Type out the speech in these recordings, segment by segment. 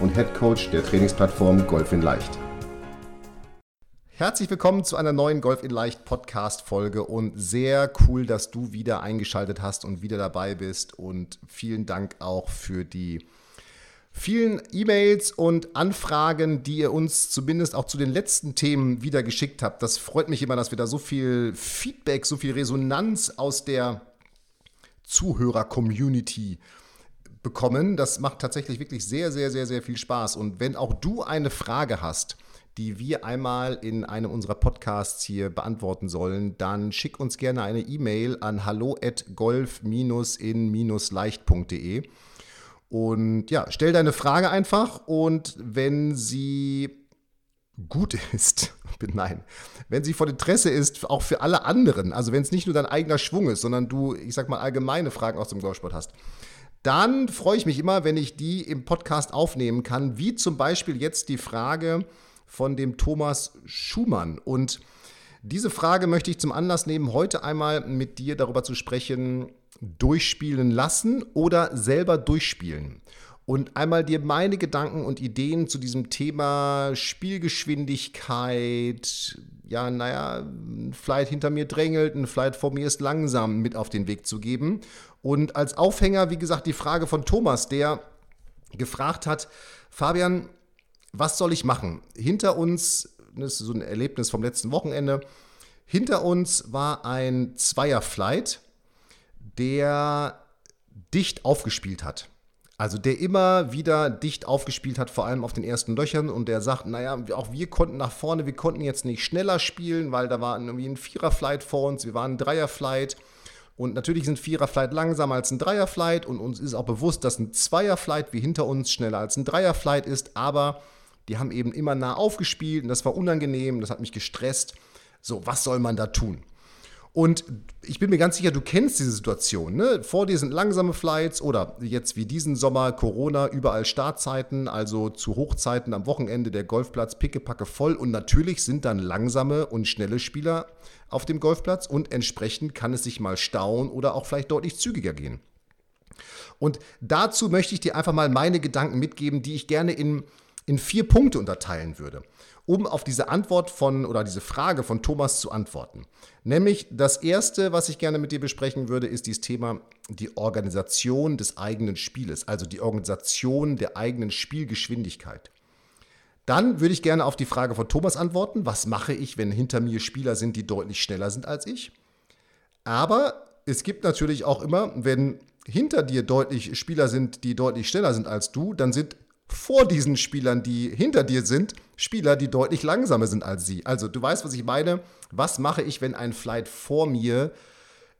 und Head Coach der Trainingsplattform Golf in Leicht. Herzlich willkommen zu einer neuen Golf in Leicht Podcast Folge und sehr cool, dass du wieder eingeschaltet hast und wieder dabei bist und vielen Dank auch für die vielen E-Mails und Anfragen, die ihr uns zumindest auch zu den letzten Themen wieder geschickt habt. Das freut mich immer, dass wir da so viel Feedback, so viel Resonanz aus der Zuhörer-Community bekommen. Das macht tatsächlich wirklich sehr, sehr, sehr, sehr viel Spaß. Und wenn auch du eine Frage hast, die wir einmal in einem unserer Podcasts hier beantworten sollen, dann schick uns gerne eine E-Mail an hallo@golf-in-leicht.de. Und ja, stell deine Frage einfach und wenn sie gut ist, nein, wenn sie von Interesse ist, auch für alle anderen, also wenn es nicht nur dein eigener Schwung ist, sondern du, ich sag mal, allgemeine Fragen aus dem Golfsport hast, dann freue ich mich immer, wenn ich die im Podcast aufnehmen kann, wie zum Beispiel jetzt die Frage von dem Thomas Schumann. Und diese Frage möchte ich zum Anlass nehmen, heute einmal mit dir darüber zu sprechen, durchspielen lassen oder selber durchspielen. Und einmal dir meine Gedanken und Ideen zu diesem Thema Spielgeschwindigkeit, ja, naja, ein Flight hinter mir drängelt, ein Flight vor mir ist langsam mit auf den Weg zu geben. Und als Aufhänger, wie gesagt, die Frage von Thomas, der gefragt hat, Fabian, was soll ich machen? Hinter uns, das ist so ein Erlebnis vom letzten Wochenende, hinter uns war ein Zweierflight der dicht aufgespielt hat. Also der immer wieder dicht aufgespielt hat, vor allem auf den ersten Löchern. Und der sagt, naja, auch wir konnten nach vorne, wir konnten jetzt nicht schneller spielen, weil da war irgendwie ein Viererflight vor uns, wir waren ein Dreierflight. Und natürlich sind Viererflight langsamer als ein Dreierflight und uns ist auch bewusst, dass ein Zweierflight wie hinter uns schneller als ein Dreierflight ist, aber die haben eben immer nah aufgespielt und das war unangenehm, das hat mich gestresst. So, was soll man da tun? Und ich bin mir ganz sicher, du kennst diese Situation. Ne? Vor dir sind langsame Flights oder jetzt wie diesen Sommer Corona, überall Startzeiten, also zu Hochzeiten am Wochenende der Golfplatz pickepacke voll. Und natürlich sind dann langsame und schnelle Spieler auf dem Golfplatz und entsprechend kann es sich mal stauen oder auch vielleicht deutlich zügiger gehen. Und dazu möchte ich dir einfach mal meine Gedanken mitgeben, die ich gerne in, in vier Punkte unterteilen würde um auf diese Antwort von oder diese Frage von Thomas zu antworten. Nämlich das erste, was ich gerne mit dir besprechen würde, ist dieses Thema die Organisation des eigenen Spieles, also die Organisation der eigenen Spielgeschwindigkeit. Dann würde ich gerne auf die Frage von Thomas antworten, was mache ich, wenn hinter mir Spieler sind, die deutlich schneller sind als ich? Aber es gibt natürlich auch immer, wenn hinter dir deutlich Spieler sind, die deutlich schneller sind als du, dann sind vor diesen Spielern, die hinter dir sind, Spieler, die deutlich langsamer sind als sie. Also du weißt, was ich meine. Was mache ich, wenn ein Flight vor mir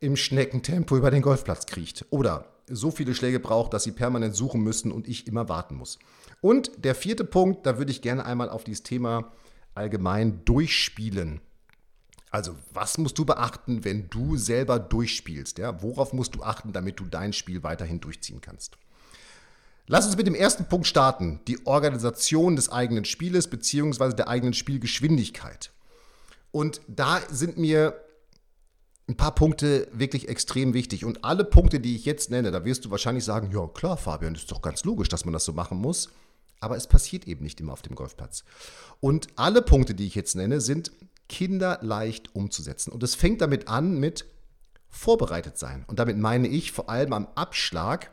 im Schneckentempo über den Golfplatz kriecht? Oder so viele Schläge braucht, dass sie permanent suchen müssen und ich immer warten muss. Und der vierte Punkt, da würde ich gerne einmal auf dieses Thema allgemein durchspielen. Also, was musst du beachten, wenn du selber durchspielst? Ja? Worauf musst du achten, damit du dein Spiel weiterhin durchziehen kannst? Lass uns mit dem ersten Punkt starten, die Organisation des eigenen Spieles bzw. der eigenen Spielgeschwindigkeit. Und da sind mir ein paar Punkte wirklich extrem wichtig. Und alle Punkte, die ich jetzt nenne, da wirst du wahrscheinlich sagen, ja klar, Fabian, ist doch ganz logisch, dass man das so machen muss. Aber es passiert eben nicht immer auf dem Golfplatz. Und alle Punkte, die ich jetzt nenne, sind kinderleicht umzusetzen. Und es fängt damit an mit vorbereitet sein. Und damit meine ich vor allem am Abschlag,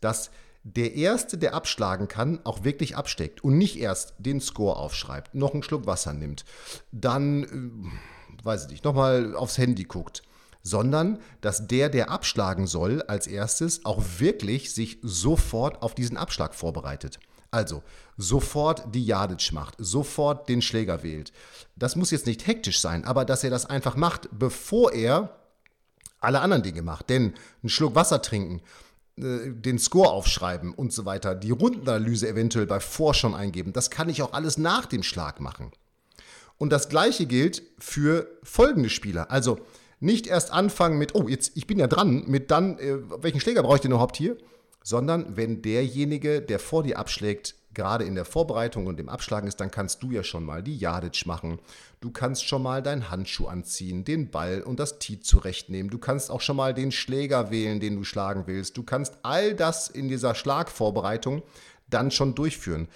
dass der Erste, der abschlagen kann, auch wirklich absteckt und nicht erst den Score aufschreibt, noch einen Schluck Wasser nimmt, dann, äh, weiß ich nicht, nochmal aufs Handy guckt, sondern dass der, der abschlagen soll, als erstes auch wirklich sich sofort auf diesen Abschlag vorbereitet. Also sofort die Jadic macht, sofort den Schläger wählt. Das muss jetzt nicht hektisch sein, aber dass er das einfach macht, bevor er alle anderen Dinge macht. Denn einen Schluck Wasser trinken, den Score aufschreiben und so weiter, die Rundenanalyse eventuell bei vor schon eingeben. Das kann ich auch alles nach dem Schlag machen. Und das gleiche gilt für folgende Spieler. Also nicht erst anfangen mit, oh, jetzt, ich bin ja dran, mit dann, äh, welchen Schläger brauche ich denn überhaupt hier? Sondern wenn derjenige, der vor dir abschlägt, gerade in der Vorbereitung und im Abschlagen ist, dann kannst du ja schon mal die Jadic machen. Du kannst schon mal deinen Handschuh anziehen, den Ball und das Tee zurechtnehmen. Du kannst auch schon mal den Schläger wählen, den du schlagen willst. Du kannst all das in dieser Schlagvorbereitung dann schon durchführen.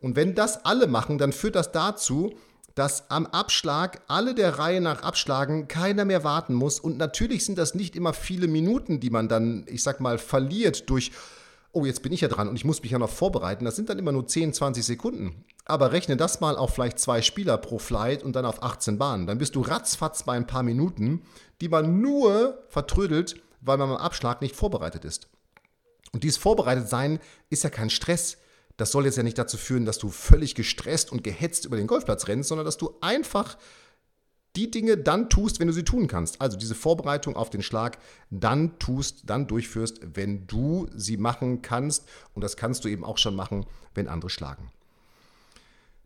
Und wenn das alle machen, dann führt das dazu, dass am Abschlag alle der Reihe nach abschlagen, keiner mehr warten muss. Und natürlich sind das nicht immer viele Minuten, die man dann, ich sag mal, verliert durch oh, jetzt bin ich ja dran und ich muss mich ja noch vorbereiten. Das sind dann immer nur 10, 20 Sekunden. Aber rechne das mal auf vielleicht zwei Spieler pro Flight und dann auf 18 Bahnen. Dann bist du ratzfatz bei ein paar Minuten, die man nur vertrödelt, weil man am Abschlag nicht vorbereitet ist. Und dieses Vorbereitetsein ist ja kein Stress. Das soll jetzt ja nicht dazu führen, dass du völlig gestresst und gehetzt über den Golfplatz rennst, sondern dass du einfach die Dinge dann tust, wenn du sie tun kannst. Also diese Vorbereitung auf den Schlag dann tust, dann durchführst, wenn du sie machen kannst. Und das kannst du eben auch schon machen, wenn andere schlagen.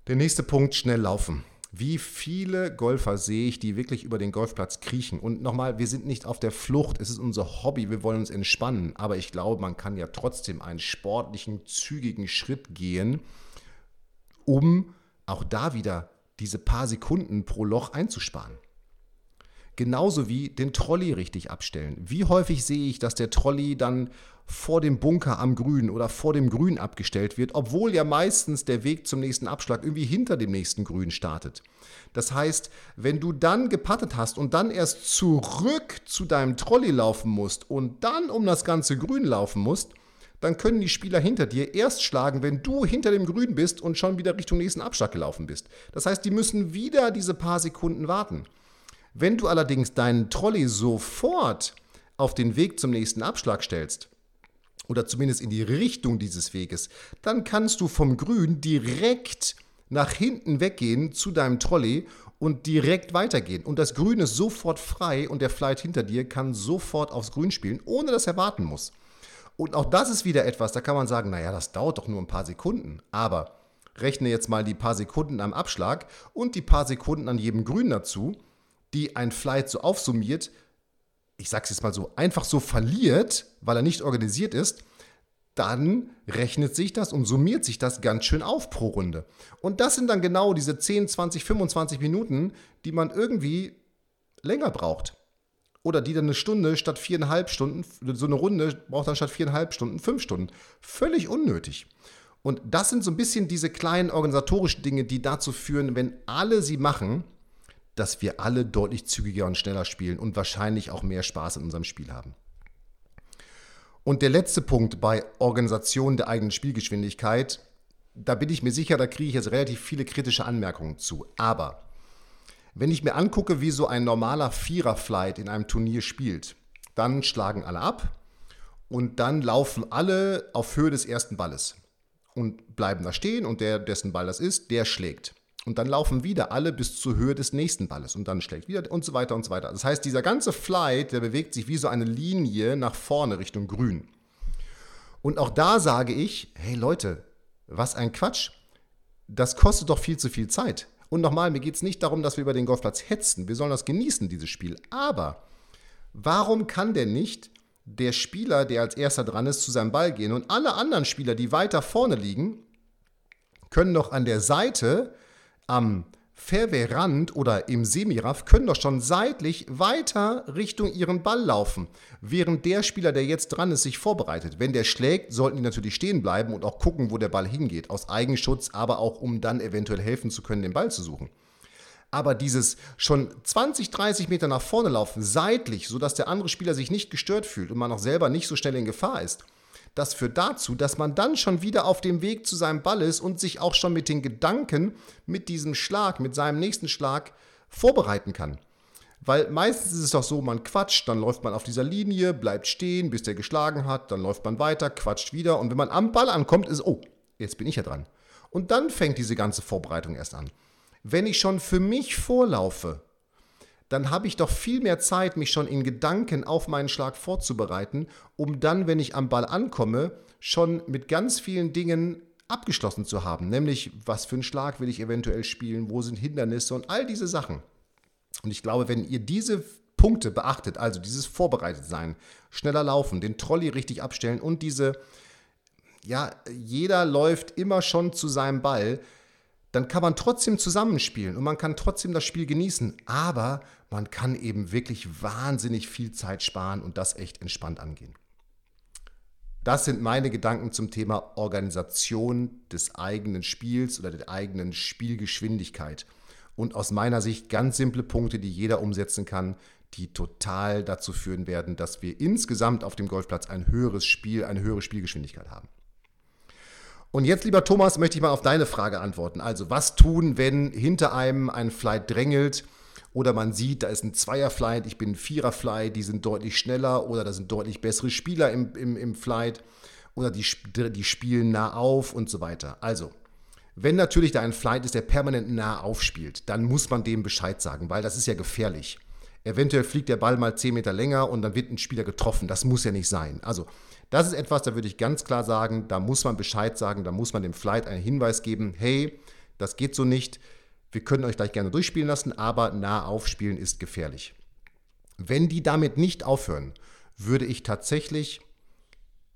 Der nächste Punkt, schnell laufen. Wie viele Golfer sehe ich, die wirklich über den Golfplatz kriechen? Und nochmal, wir sind nicht auf der Flucht, es ist unser Hobby, wir wollen uns entspannen. Aber ich glaube, man kann ja trotzdem einen sportlichen, zügigen Schritt gehen, um auch da wieder diese paar Sekunden pro Loch einzusparen. Genauso wie den Trolley richtig abstellen. Wie häufig sehe ich, dass der Trolley dann vor dem Bunker am Grün oder vor dem Grün abgestellt wird, obwohl ja meistens der Weg zum nächsten Abschlag irgendwie hinter dem nächsten Grün startet. Das heißt, wenn du dann gepattet hast und dann erst zurück zu deinem Trolley laufen musst und dann um das ganze Grün laufen musst, dann können die Spieler hinter dir erst schlagen, wenn du hinter dem Grün bist und schon wieder Richtung nächsten Abschlag gelaufen bist. Das heißt, die müssen wieder diese paar Sekunden warten. Wenn du allerdings deinen Trolley sofort auf den Weg zum nächsten Abschlag stellst, oder zumindest in die Richtung dieses Weges, dann kannst du vom Grün direkt nach hinten weggehen zu deinem Trolley und direkt weitergehen. Und das Grün ist sofort frei und der Flight hinter dir kann sofort aufs Grün spielen, ohne dass er warten muss. Und auch das ist wieder etwas, da kann man sagen, naja, das dauert doch nur ein paar Sekunden. Aber rechne jetzt mal die paar Sekunden am Abschlag und die paar Sekunden an jedem Grün dazu, die ein Flight so aufsummiert, ich sag's jetzt mal so, einfach so verliert, weil er nicht organisiert ist, dann rechnet sich das und summiert sich das ganz schön auf pro Runde. Und das sind dann genau diese 10, 20, 25 Minuten, die man irgendwie länger braucht oder die dann eine Stunde statt viereinhalb Stunden, so eine Runde braucht dann statt viereinhalb Stunden fünf Stunden. Völlig unnötig. Und das sind so ein bisschen diese kleinen organisatorischen Dinge, die dazu führen, wenn alle sie machen, dass wir alle deutlich zügiger und schneller spielen und wahrscheinlich auch mehr Spaß in unserem Spiel haben. Und der letzte Punkt bei Organisation der eigenen Spielgeschwindigkeit, da bin ich mir sicher, da kriege ich jetzt relativ viele kritische Anmerkungen zu. Aber wenn ich mir angucke, wie so ein normaler Vierer-Flight in einem Turnier spielt, dann schlagen alle ab und dann laufen alle auf Höhe des ersten Balles und bleiben da stehen und der, dessen Ball das ist, der schlägt. Und dann laufen wieder alle bis zur Höhe des nächsten Balles und dann schlägt wieder und so weiter und so weiter. Das heißt, dieser ganze Flight, der bewegt sich wie so eine Linie nach vorne Richtung Grün. Und auch da sage ich, hey Leute, was ein Quatsch. Das kostet doch viel zu viel Zeit. Und nochmal, mir geht es nicht darum, dass wir über den Golfplatz hetzen. Wir sollen das genießen, dieses Spiel. Aber warum kann denn nicht der Spieler, der als erster dran ist, zu seinem Ball gehen und alle anderen Spieler, die weiter vorne liegen, können doch an der Seite am Fairway-Rand oder im Semiraff können doch schon seitlich weiter Richtung ihren Ball laufen, während der Spieler, der jetzt dran ist, sich vorbereitet. Wenn der schlägt, sollten die natürlich stehen bleiben und auch gucken, wo der Ball hingeht, aus Eigenschutz, aber auch um dann eventuell helfen zu können, den Ball zu suchen. Aber dieses schon 20, 30 Meter nach vorne laufen, seitlich, sodass der andere Spieler sich nicht gestört fühlt und man auch selber nicht so schnell in Gefahr ist, das führt dazu, dass man dann schon wieder auf dem Weg zu seinem Ball ist und sich auch schon mit den Gedanken, mit diesem Schlag, mit seinem nächsten Schlag vorbereiten kann. Weil meistens ist es doch so, man quatscht, dann läuft man auf dieser Linie, bleibt stehen, bis der geschlagen hat, dann läuft man weiter, quatscht wieder und wenn man am Ball ankommt, ist, oh, jetzt bin ich ja dran. Und dann fängt diese ganze Vorbereitung erst an. Wenn ich schon für mich vorlaufe, dann habe ich doch viel mehr Zeit, mich schon in Gedanken auf meinen Schlag vorzubereiten, um dann, wenn ich am Ball ankomme, schon mit ganz vielen Dingen abgeschlossen zu haben. Nämlich, was für einen Schlag will ich eventuell spielen, wo sind Hindernisse und all diese Sachen. Und ich glaube, wenn ihr diese Punkte beachtet, also dieses Vorbereitetsein, schneller laufen, den Trolley richtig abstellen und diese, ja, jeder läuft immer schon zu seinem Ball, dann kann man trotzdem zusammenspielen und man kann trotzdem das Spiel genießen, aber man kann eben wirklich wahnsinnig viel Zeit sparen und das echt entspannt angehen. Das sind meine Gedanken zum Thema Organisation des eigenen Spiels oder der eigenen Spielgeschwindigkeit. Und aus meiner Sicht ganz simple Punkte, die jeder umsetzen kann, die total dazu führen werden, dass wir insgesamt auf dem Golfplatz ein höheres Spiel, eine höhere Spielgeschwindigkeit haben. Und jetzt, lieber Thomas, möchte ich mal auf deine Frage antworten. Also, was tun, wenn hinter einem ein Flight drängelt oder man sieht, da ist ein Zweier-Flight, ich bin ein Vierer-Flight, die sind deutlich schneller oder da sind deutlich bessere Spieler im, im, im Flight oder die, die spielen nah auf und so weiter. Also, wenn natürlich da ein Flight ist, der permanent nah aufspielt, dann muss man dem Bescheid sagen, weil das ist ja gefährlich. Eventuell fliegt der Ball mal 10 Meter länger und dann wird ein Spieler getroffen. Das muss ja nicht sein. Also das ist etwas, da würde ich ganz klar sagen, da muss man Bescheid sagen, da muss man dem Flight einen Hinweis geben, hey, das geht so nicht, wir können euch gleich gerne durchspielen lassen, aber nah aufspielen ist gefährlich. Wenn die damit nicht aufhören, würde ich tatsächlich,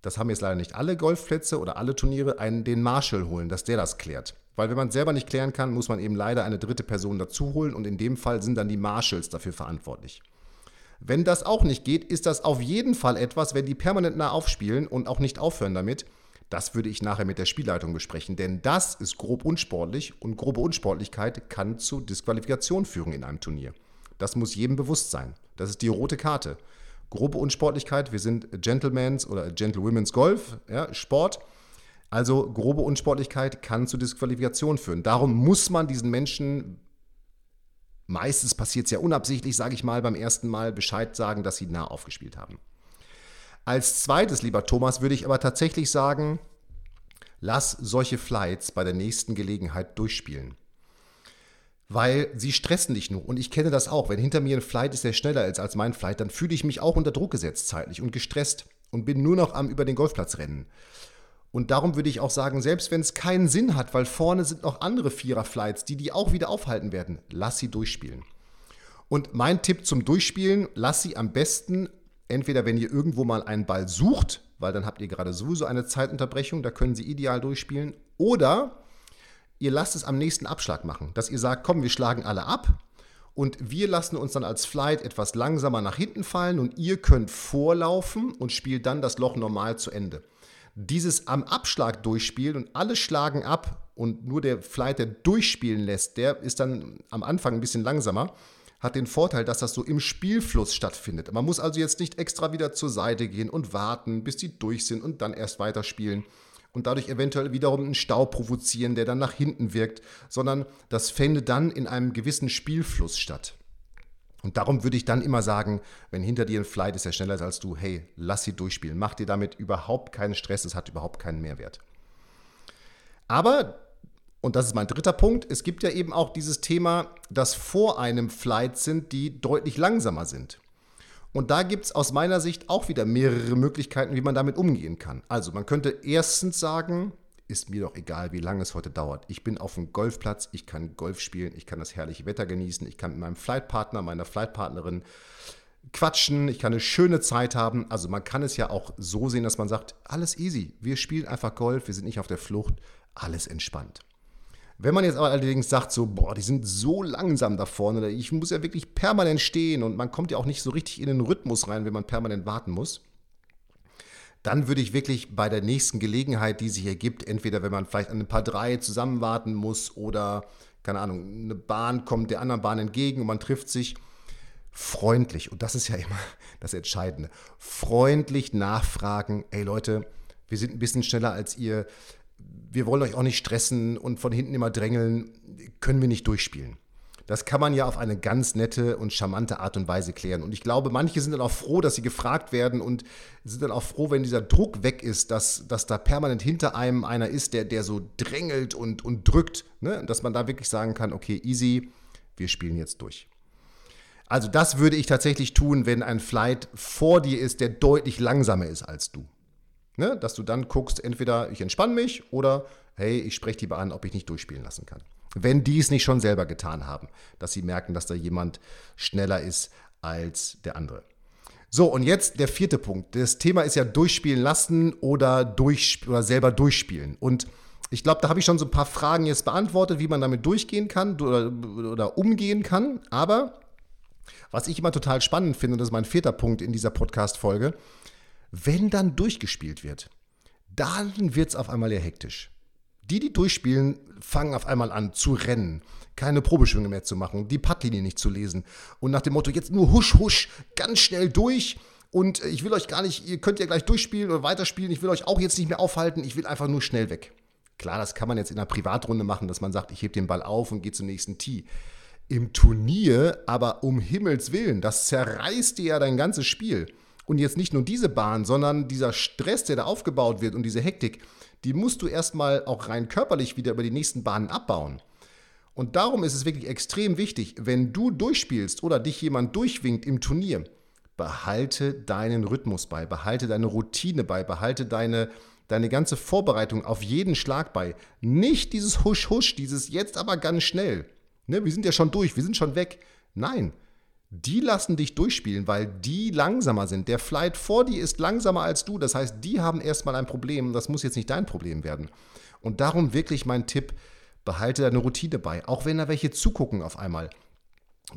das haben jetzt leider nicht alle Golfplätze oder alle Turniere, einen den Marshall holen, dass der das klärt. Weil wenn man es selber nicht klären kann, muss man eben leider eine dritte Person dazu holen und in dem Fall sind dann die Marshalls dafür verantwortlich. Wenn das auch nicht geht, ist das auf jeden Fall etwas, wenn die permanent nah aufspielen und auch nicht aufhören damit. Das würde ich nachher mit der Spielleitung besprechen, denn das ist grob unsportlich und grobe Unsportlichkeit kann zu Disqualifikation führen in einem Turnier. Das muss jedem bewusst sein. Das ist die rote Karte. Grobe Unsportlichkeit, wir sind Gentlemen's oder Gentlewomen's Golf, ja, Sport. Also grobe Unsportlichkeit kann zu Disqualifikation führen. Darum muss man diesen Menschen Meistens passiert es ja unabsichtlich, sage ich mal, beim ersten Mal Bescheid sagen, dass sie nah aufgespielt haben. Als zweites, lieber Thomas, würde ich aber tatsächlich sagen, lass solche Flights bei der nächsten Gelegenheit durchspielen. Weil sie stressen dich nur. Und ich kenne das auch. Wenn hinter mir ein Flight ist, der schneller ist als mein Flight, dann fühle ich mich auch unter Druck gesetzt zeitlich und gestresst und bin nur noch am über den Golfplatz rennen. Und darum würde ich auch sagen, selbst wenn es keinen Sinn hat, weil vorne sind noch andere Vierer-Flights, die die auch wieder aufhalten werden, lass sie durchspielen. Und mein Tipp zum Durchspielen, lass sie am besten, entweder wenn ihr irgendwo mal einen Ball sucht, weil dann habt ihr gerade sowieso eine Zeitunterbrechung, da können sie ideal durchspielen, oder ihr lasst es am nächsten Abschlag machen, dass ihr sagt, komm, wir schlagen alle ab und wir lassen uns dann als Flight etwas langsamer nach hinten fallen und ihr könnt vorlaufen und spielt dann das Loch normal zu Ende dieses am Abschlag durchspielen und alle schlagen ab und nur der Flight, der durchspielen lässt, der ist dann am Anfang ein bisschen langsamer, hat den Vorteil, dass das so im Spielfluss stattfindet. Man muss also jetzt nicht extra wieder zur Seite gehen und warten, bis die durch sind und dann erst weiterspielen und dadurch eventuell wiederum einen Stau provozieren, der dann nach hinten wirkt, sondern das fände dann in einem gewissen Spielfluss statt. Und darum würde ich dann immer sagen, wenn hinter dir ein Flight ist, der schneller ist als du, hey, lass sie durchspielen. Mach dir damit überhaupt keinen Stress, es hat überhaupt keinen Mehrwert. Aber, und das ist mein dritter Punkt, es gibt ja eben auch dieses Thema, dass vor einem Flight sind, die deutlich langsamer sind. Und da gibt es aus meiner Sicht auch wieder mehrere Möglichkeiten, wie man damit umgehen kann. Also man könnte erstens sagen, ist mir doch egal, wie lange es heute dauert. Ich bin auf dem Golfplatz, ich kann Golf spielen, ich kann das herrliche Wetter genießen, ich kann mit meinem Flightpartner, meiner Flightpartnerin quatschen, ich kann eine schöne Zeit haben. Also man kann es ja auch so sehen, dass man sagt, alles easy, wir spielen einfach Golf, wir sind nicht auf der Flucht, alles entspannt. Wenn man jetzt aber allerdings sagt, so, boah, die sind so langsam da vorne, ich muss ja wirklich permanent stehen und man kommt ja auch nicht so richtig in den Rhythmus rein, wenn man permanent warten muss, dann würde ich wirklich bei der nächsten Gelegenheit, die sich ergibt, entweder wenn man vielleicht an ein paar drei zusammen warten muss oder, keine Ahnung, eine Bahn kommt der anderen Bahn entgegen und man trifft sich, freundlich, und das ist ja immer das Entscheidende, freundlich nachfragen, ey Leute, wir sind ein bisschen schneller als ihr, wir wollen euch auch nicht stressen und von hinten immer drängeln, können wir nicht durchspielen. Das kann man ja auf eine ganz nette und charmante Art und Weise klären. Und ich glaube, manche sind dann auch froh, dass sie gefragt werden und sind dann auch froh, wenn dieser Druck weg ist, dass, dass da permanent hinter einem einer ist, der, der so drängelt und, und drückt. Ne? Dass man da wirklich sagen kann, okay, easy, wir spielen jetzt durch. Also das würde ich tatsächlich tun, wenn ein Flight vor dir ist, der deutlich langsamer ist als du. Ne? Dass du dann guckst, entweder ich entspanne mich oder hey, ich spreche lieber an, ob ich nicht durchspielen lassen kann. Wenn die es nicht schon selber getan haben, dass sie merken, dass da jemand schneller ist als der andere. So, und jetzt der vierte Punkt. Das Thema ist ja durchspielen lassen oder, durch, oder selber durchspielen. Und ich glaube, da habe ich schon so ein paar Fragen jetzt beantwortet, wie man damit durchgehen kann oder, oder umgehen kann. Aber was ich immer total spannend finde, und das ist mein vierter Punkt in dieser Podcast-Folge, wenn dann durchgespielt wird, dann wird es auf einmal eher hektisch. Die, die durchspielen, fangen auf einmal an zu rennen, keine Probeschwünge mehr zu machen, die Puttlinie nicht zu lesen und nach dem Motto, jetzt nur husch, husch, ganz schnell durch und ich will euch gar nicht, ihr könnt ja gleich durchspielen oder weiterspielen, ich will euch auch jetzt nicht mehr aufhalten, ich will einfach nur schnell weg. Klar, das kann man jetzt in einer Privatrunde machen, dass man sagt, ich hebe den Ball auf und gehe zum nächsten Tee. Im Turnier, aber um Himmels Willen, das zerreißt dir ja dein ganzes Spiel. Und jetzt nicht nur diese Bahn, sondern dieser Stress, der da aufgebaut wird und diese Hektik, die musst du erstmal auch rein körperlich wieder über die nächsten Bahnen abbauen. Und darum ist es wirklich extrem wichtig, wenn du durchspielst oder dich jemand durchwinkt im Turnier, behalte deinen Rhythmus bei, behalte deine Routine bei, behalte deine, deine ganze Vorbereitung auf jeden Schlag bei. Nicht dieses Husch-Husch, dieses jetzt aber ganz schnell. Ne, wir sind ja schon durch, wir sind schon weg. Nein, die lassen dich durchspielen, weil die langsamer sind. Der Flight vor dir ist langsamer als du. Das heißt, die haben erstmal ein Problem. Das muss jetzt nicht dein Problem werden. Und darum wirklich mein Tipp, behalte deine Routine bei. Auch wenn da welche zugucken auf einmal.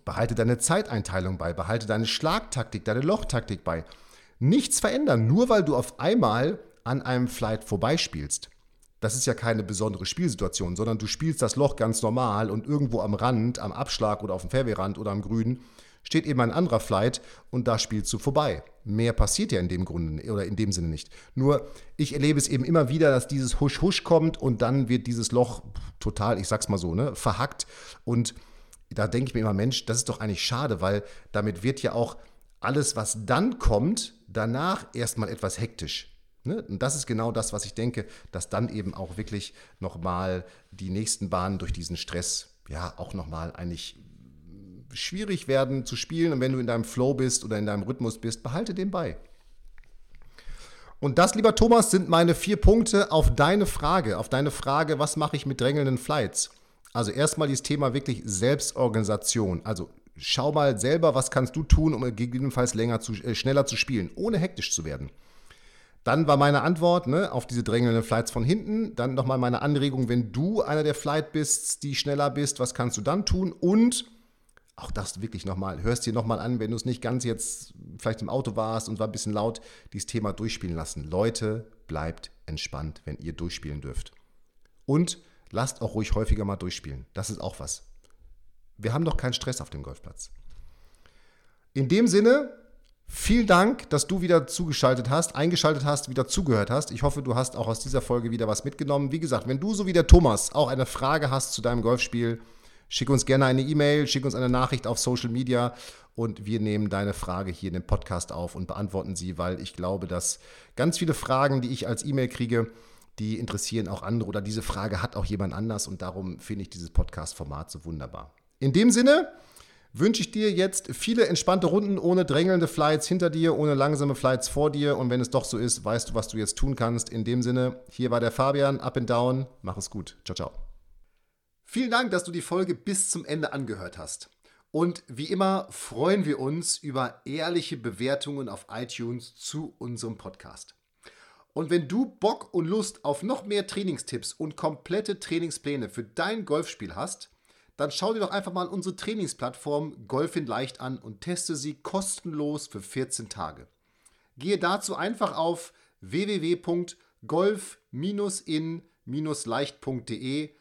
Behalte deine Zeiteinteilung bei. Behalte deine Schlagtaktik, deine Lochtaktik bei. Nichts verändern, nur weil du auf einmal an einem Flight vorbeispielst. Das ist ja keine besondere Spielsituation, sondern du spielst das Loch ganz normal und irgendwo am Rand, am Abschlag oder auf dem Fairwayrand oder am Grünen steht eben ein anderer Flight und da spielst du vorbei. Mehr passiert ja in dem Grunde oder in dem Sinne nicht. Nur ich erlebe es eben immer wieder, dass dieses Husch-Husch kommt und dann wird dieses Loch total, ich sag's mal so, ne, verhackt. Und da denke ich mir immer, Mensch, das ist doch eigentlich schade, weil damit wird ja auch alles, was dann kommt, danach erstmal etwas hektisch. Ne? Und das ist genau das, was ich denke, dass dann eben auch wirklich nochmal die nächsten Bahnen durch diesen Stress ja auch nochmal eigentlich schwierig werden zu spielen. Und wenn du in deinem Flow bist oder in deinem Rhythmus bist, behalte den bei. Und das, lieber Thomas, sind meine vier Punkte auf deine Frage, auf deine Frage, was mache ich mit drängelnden Flights? Also erstmal dieses Thema wirklich Selbstorganisation. Also schau mal selber, was kannst du tun, um gegebenenfalls länger zu, äh, schneller zu spielen, ohne hektisch zu werden. Dann war meine Antwort ne, auf diese drängelnden Flights von hinten. Dann nochmal meine Anregung, wenn du einer der Flight bist, die schneller bist, was kannst du dann tun? Und auch das wirklich nochmal, hörst dir nochmal an, wenn du es nicht ganz jetzt vielleicht im Auto warst und war ein bisschen laut, dieses Thema durchspielen lassen. Leute, bleibt entspannt, wenn ihr durchspielen dürft. Und lasst auch ruhig häufiger mal durchspielen. Das ist auch was. Wir haben doch keinen Stress auf dem Golfplatz. In dem Sinne, vielen Dank, dass du wieder zugeschaltet hast, eingeschaltet hast, wieder zugehört hast. Ich hoffe, du hast auch aus dieser Folge wieder was mitgenommen. Wie gesagt, wenn du so wie der Thomas auch eine Frage hast zu deinem Golfspiel, Schick uns gerne eine E-Mail, schick uns eine Nachricht auf Social Media und wir nehmen deine Frage hier in dem Podcast auf und beantworten sie, weil ich glaube, dass ganz viele Fragen, die ich als E-Mail kriege, die interessieren auch andere oder diese Frage hat auch jemand anders und darum finde ich dieses Podcast-Format so wunderbar. In dem Sinne wünsche ich dir jetzt viele entspannte Runden ohne drängelnde Flights hinter dir, ohne langsame Flights vor dir und wenn es doch so ist, weißt du, was du jetzt tun kannst. In dem Sinne, hier war der Fabian, up and down, mach es gut. Ciao, ciao. Vielen Dank, dass du die Folge bis zum Ende angehört hast. Und wie immer freuen wir uns über ehrliche Bewertungen auf iTunes zu unserem Podcast. Und wenn du Bock und Lust auf noch mehr Trainingstipps und komplette Trainingspläne für dein Golfspiel hast, dann schau dir doch einfach mal unsere Trainingsplattform Golf in Leicht an und teste sie kostenlos für 14 Tage. Gehe dazu einfach auf www.golf-in-leicht.de